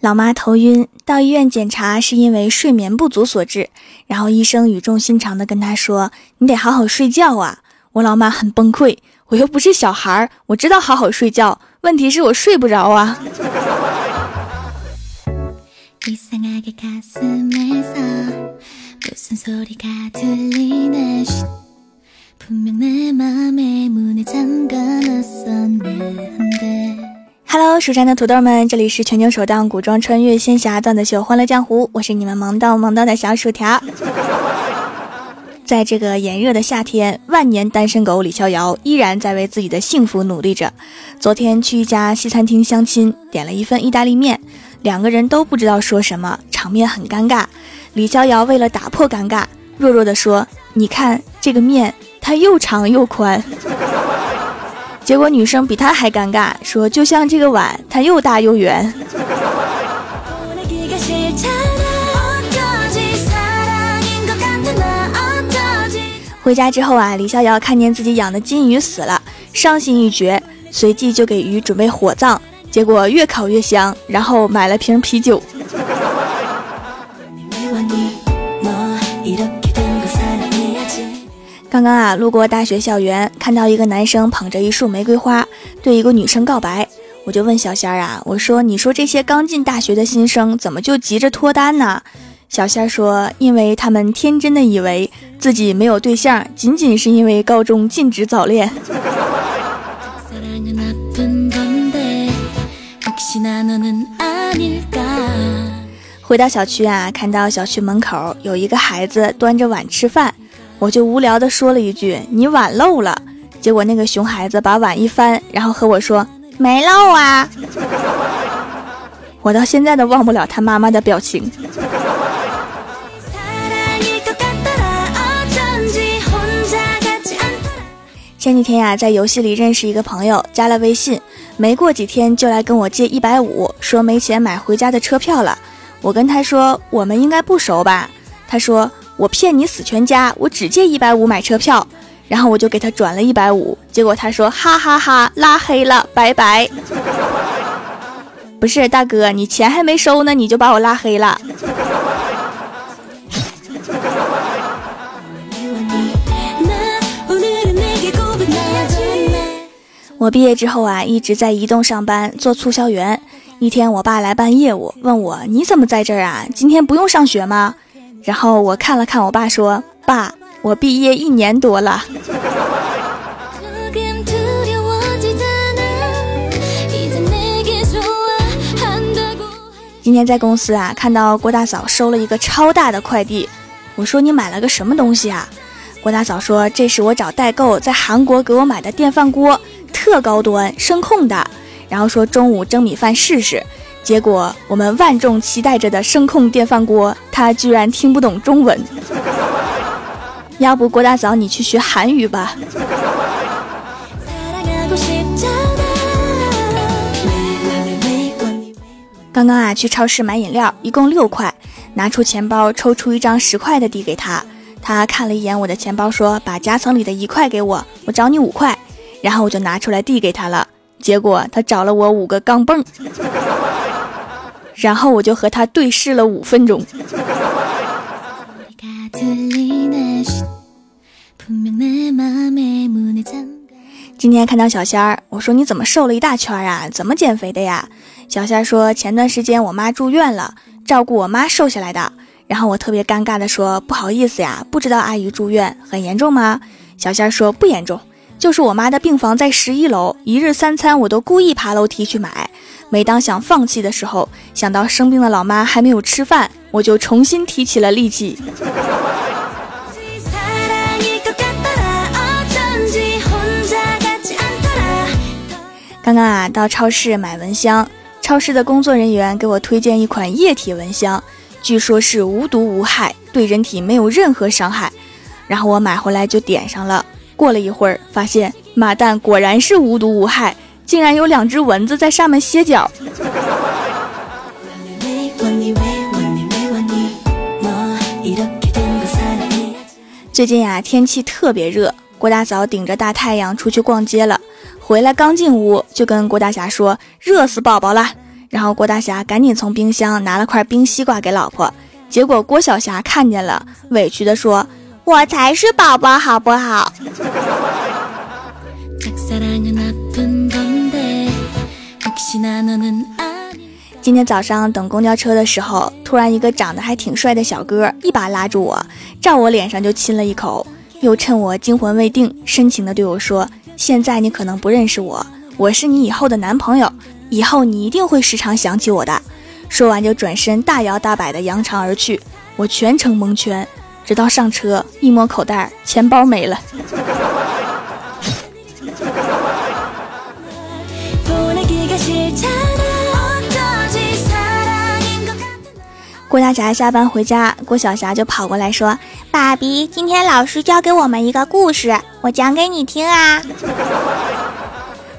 老妈头晕，到医院检查是因为睡眠不足所致。然后医生语重心长地跟她说：“你得好好睡觉啊！”我老妈很崩溃，我又不是小孩儿，我知道好好睡觉，问题是我睡不着啊。Hello，蜀山的土豆们，这里是全球首档古装穿越仙侠段子秀《欢乐江湖》，我是你们萌到萌到的小薯条。在这个炎热的夏天，万年单身狗李逍遥依然在为自己的幸福努力着。昨天去一家西餐厅相亲，点了一份意大利面，两个人都不知道说什么，场面很尴尬。李逍遥为了打破尴尬，弱弱的说：“你看这个面，它又长又宽。” 结果女生比他还尴尬，说：“就像这个碗，它又大又圆。”回家之后啊，李逍遥看见自己养的金鱼死了，伤心欲绝，随即就给鱼准备火葬。结果越烤越香，然后买了瓶啤酒。刚刚啊，路过大学校园，看到一个男生捧着一束玫瑰花，对一个女生告白。我就问小仙儿啊，我说：“你说这些刚进大学的新生怎么就急着脱单呢？”小仙儿说：“因为他们天真的以为自己没有对象，仅仅是因为高中禁止早恋。”回到小区啊，看到小区门口有一个孩子端着碗吃饭。我就无聊的说了一句：“你碗漏了。”结果那个熊孩子把碗一翻，然后和我说：“没漏啊。”我到现在都忘不了他妈妈的表情。前几天呀，在游戏里认识一个朋友，加了微信，没过几天就来跟我借一百五，说没钱买回家的车票了。我跟他说：“我们应该不熟吧？”他说。我骗你死全家，我只借一百五买车票，然后我就给他转了一百五，结果他说哈哈哈拉黑了，拜拜。不是大哥，你钱还没收呢，你就把我拉黑了。我毕业之后啊，一直在移动上班做促销员。一天，我爸来办业务，问我你怎么在这儿啊？今天不用上学吗？然后我看了看我爸，说：“爸，我毕业一年多了。”今天在公司啊，看到郭大嫂收了一个超大的快递，我说：“你买了个什么东西啊？”郭大嫂说：“这是我找代购在韩国给我买的电饭锅，特高端，声控的。”然后说中午蒸米饭试试。结果我们万众期待着的声控电饭锅，他居然听不懂中文。要不郭大嫂你去学韩语吧。刚刚啊去超市买饮料，一共六块，拿出钱包抽出一张十块的递给他，他看了一眼我的钱包，说把夹层里的一块给我，我找你五块，然后我就拿出来递给他了，结果他找了我五个钢镚。然后我就和他对视了五分钟。今天看到小仙儿，我说你怎么瘦了一大圈啊？怎么减肥的呀？小仙儿说前段时间我妈住院了，照顾我妈瘦下来的。然后我特别尴尬的说不好意思呀，不知道阿姨住院很严重吗？小仙儿说不严重，就是我妈的病房在十一楼，一日三餐我都故意爬楼梯去买。每当想放弃的时候，想到生病的老妈还没有吃饭，我就重新提起了力气。刚刚啊，到超市买蚊香，超市的工作人员给我推荐一款液体蚊香，据说是无毒无害，对人体没有任何伤害。然后我买回来就点上了，过了一会儿，发现马蛋果然是无毒无害。竟然有两只蚊子在上面歇脚。最近呀，天气特别热，郭大嫂顶着大太阳出去逛街了，回来刚进屋就跟郭大侠说：“热死宝宝了。”然后郭大侠赶紧从冰箱拿了块冰西瓜给老婆，结果郭小霞看见了，委屈的说：“我才是宝宝，好不好？” 今天早上等公交车的时候，突然一个长得还挺帅的小哥一把拉住我，照我脸上就亲了一口，又趁我惊魂未定，深情的对我说：“现在你可能不认识我，我是你以后的男朋友，以后你一定会时常想起我的。”说完就转身大摇大摆的扬长而去，我全程蒙圈，直到上车一摸口袋，钱包没了。郭大侠下班回家，郭小霞就跑过来说：“爸比，今天老师教给我们一个故事，我讲给你听啊。”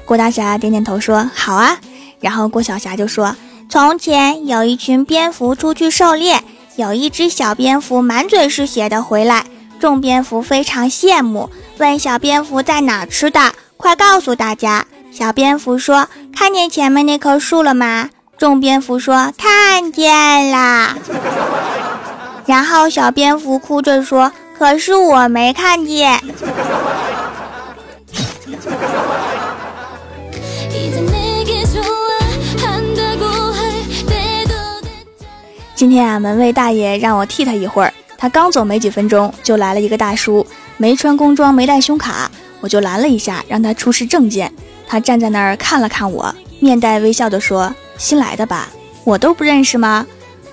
郭大侠点点头说：“好啊。”然后郭小霞就说：“从前有一群蝙蝠出去狩猎，有一只小蝙蝠满嘴是血的回来，众蝙蝠非常羡慕，问小蝙蝠在哪吃的，快告诉大家。小蝙蝠说：“看见前面那棵树了吗？”众蝙蝠说：“看见啦。”然后小蝙蝠哭着说：“可是我没看见。”今天啊，门卫大爷让我替他一会儿，他刚走没几分钟，就来了一个大叔，没穿工装，没带胸卡，我就拦了一下，让他出示证件。他站在那儿看了看我，面带微笑的说。新来的吧，我都不认识吗？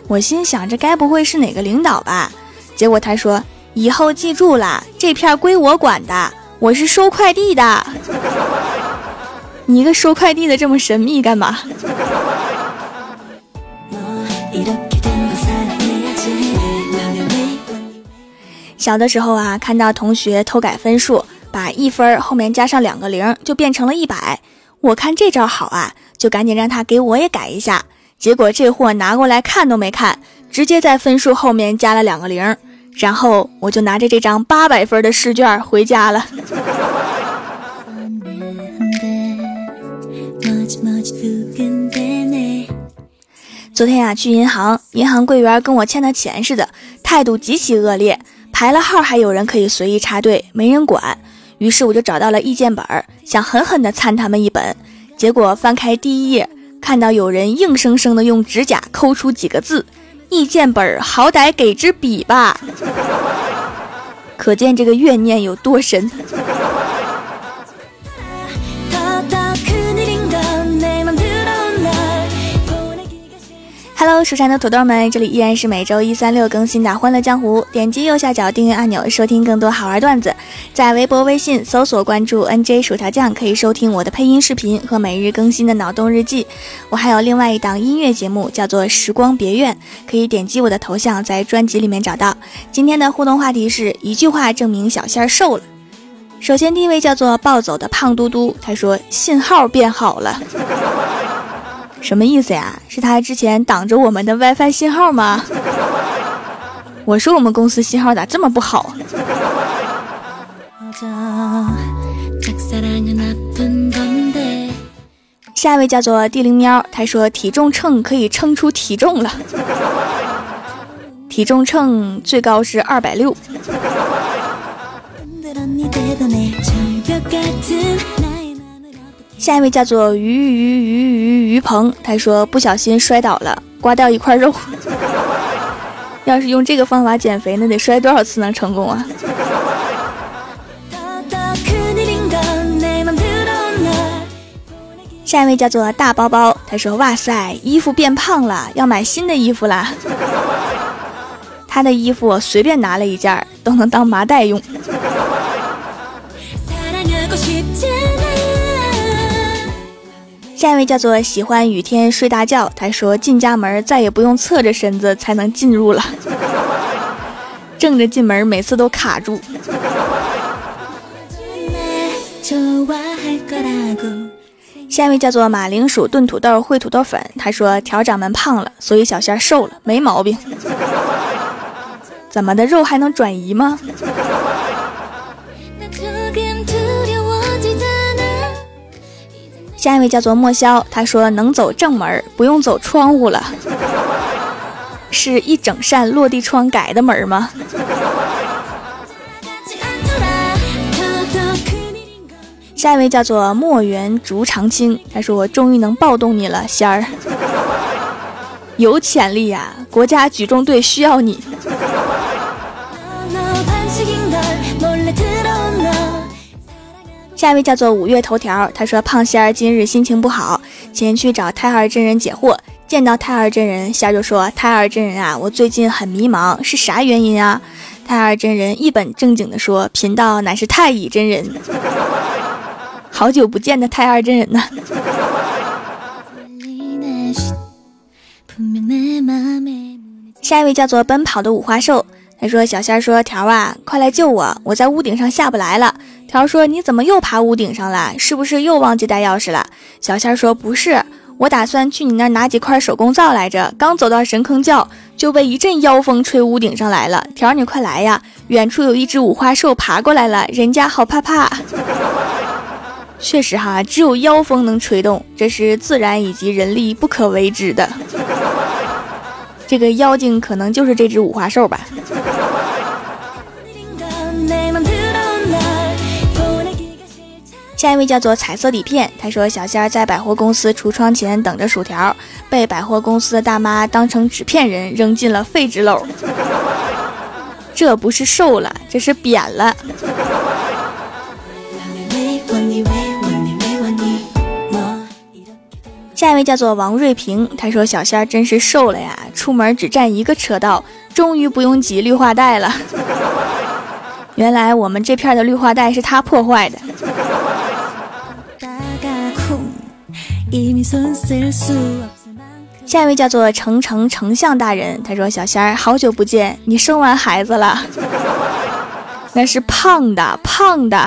我心想，这该不会是哪个领导吧？结果他说：“以后记住了，这片归我管的，我是收快递的。”你一个收快递的这么神秘干嘛？小的时候啊，看到同学偷改分数，把一分后面加上两个零，就变成了一百。我看这招好啊。就赶紧让他给我也改一下，结果这货拿过来看都没看，直接在分数后面加了两个零，然后我就拿着这张八百分的试卷回家了。昨天呀，去银行，银行柜员跟我欠的钱似的，态度极其恶劣，排了号还有人可以随意插队，没人管。于是我就找到了意见本，想狠狠的参他们一本。结果翻开第一页，看到有人硬生生的用指甲抠出几个字：“意见本好歹给支笔吧。”可见这个怨念有多深。Hello，蜀山的土豆们，这里依然是每周一、三、六更新的《欢乐江湖》。点击右下角订阅按钮，收听更多好玩段子。在微博、微信搜索关注 “nj 薯条酱”，可以收听我的配音视频和每日更新的脑洞日记。我还有另外一档音乐节目，叫做《时光别院》，可以点击我的头像，在专辑里面找到。今天的互动话题是一句话证明小仙儿瘦了。首先，第一位叫做暴走的胖嘟嘟，他说信号变好了。什么意思呀？是他之前挡着我们的 WiFi 信号吗？我说我们公司信号咋这么不好？下一位叫做地灵喵，他说体重秤可以称出体重了，体重秤最高是二百六。下一位叫做鱼鱼鱼鱼鱼鹏，他说不小心摔倒了，刮掉一块肉。要是用这个方法减肥，那得摔多少次能成功啊？下一位叫做大包包，他说哇塞，衣服变胖了，要买新的衣服啦。他的衣服随便拿了一件都能当麻袋用。下一位叫做喜欢雨天睡大觉，他说进家门再也不用侧着身子才能进入了，正着进门每次都卡住。下一位叫做马铃薯炖土豆烩土豆粉，他说调掌门胖了，所以小仙瘦了，没毛病。怎么的肉还能转移吗？下一位叫做莫萧，他说能走正门，不用走窗户了，是一整扇落地窗改的门吗？下一位叫做墨园竹长青，他说我终于能抱动你了，仙儿，有潜力呀，国家举重队需要你。下一位叫做五月头条，他说胖仙儿今日心情不好，前去找太二真人解惑。见到太二真人，仙儿就说：“太二真人啊，我最近很迷茫，是啥原因啊？”太二真人一本正经的说：“贫道乃是太乙真人，好久不见的太二真人呢。”下一位叫做奔跑的五花兽。他说：“小仙儿说条啊，快来救我！我在屋顶上下不来了。”条说：“你怎么又爬屋顶上了？是不是又忘记带钥匙了？”小仙儿说：“不是，我打算去你那儿拿几块手工皂来着。刚走到神坑窖，就被一阵妖风吹屋顶上来了。条，你快来呀！远处有一只五花兽爬过来了，人家好怕怕。确实哈，只有妖风能吹动，这是自然以及人力不可为之的。这个妖精可能就是这只五花兽吧。”下一位叫做彩色底片，他说小仙儿在百货公司橱窗前等着薯条，被百货公司的大妈当成纸片人扔进了废纸篓。这不是瘦了，这是扁了。下一位叫做王瑞平，他说小仙儿真是瘦了呀，出门只占一个车道，终于不用挤绿化带了。原来我们这片的绿化带是他破坏的。下一位叫做丞丞丞相大人，他说：“小仙儿，好久不见，你生完孩子了？那是胖的，胖的。”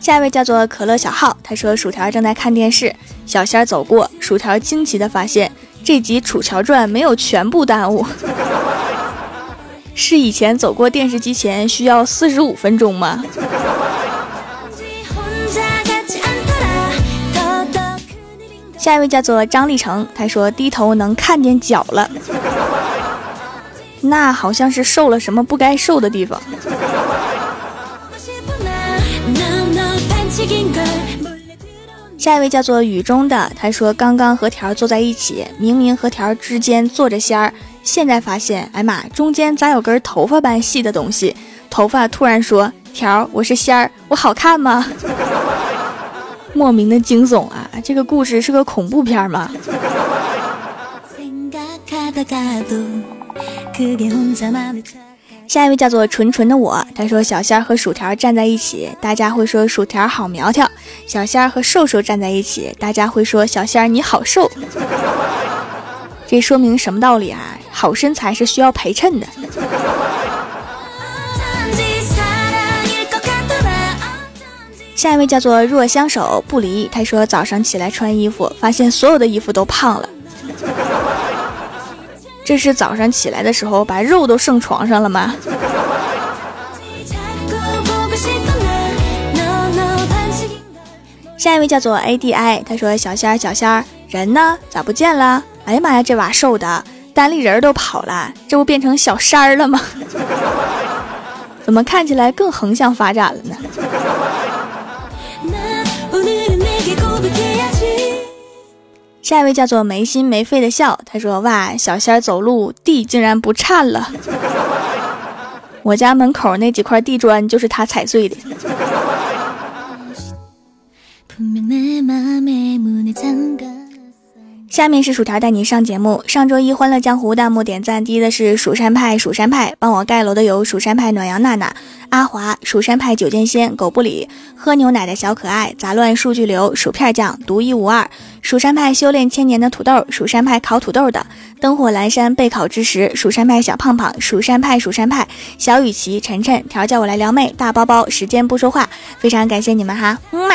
下一位叫做可乐小号，他说：“薯条正在看电视，小仙儿走过，薯条惊奇的发现，这集《楚乔传》没有全部耽误。”是以前走过电视机前需要四十五分钟吗？下一位叫做张立成，他说低头能看见脚了，那好像是瘦了什么不该瘦的地方。下一位叫做雨中的，他说刚刚和条坐在一起，明明和条之间坐着仙儿。现在发现，哎妈，中间咋有根头发般细的东西？头发突然说：“条，我是仙儿，我好看吗？”莫名的惊悚啊！这个故事是个恐怖片吗？下一位叫做纯纯的我，他说小仙儿和薯条站在一起，大家会说薯条好苗条；小仙儿和瘦瘦站在一起，大家会说小仙儿你好瘦。这说明什么道理啊？好身材是需要陪衬的。下一位叫做若相守不离，他说早上起来穿衣服，发现所有的衣服都胖了。这是早上起来的时候把肉都剩床上了吗？下一位叫做 ADI，他说小仙儿小仙儿人呢？咋不见了？哎呀妈呀，这娃瘦的。单立人都跑了，这不变成小山儿了吗？怎么看起来更横向发展了呢？下一位叫做没心没肺的笑，他说：“哇，小仙儿走路地竟然不颤了，我家门口那几块地砖就是他踩碎的。”下面是薯条带你上节目。上周一《欢乐江湖》弹幕点赞第一的是蜀山派，蜀山派帮我盖楼的有蜀山派暖阳娜娜、阿华、蜀山派九剑仙、狗不理、喝牛奶的小可爱、杂乱数据流、薯片酱、独一无二、蜀山派修炼千年的土豆、蜀山派烤土豆的灯火阑珊备考之时、蜀山派小胖胖、蜀山派蜀山派小雨琦、晨晨、条叫我来撩妹、大包包、时间不说话，非常感谢你们哈，么么。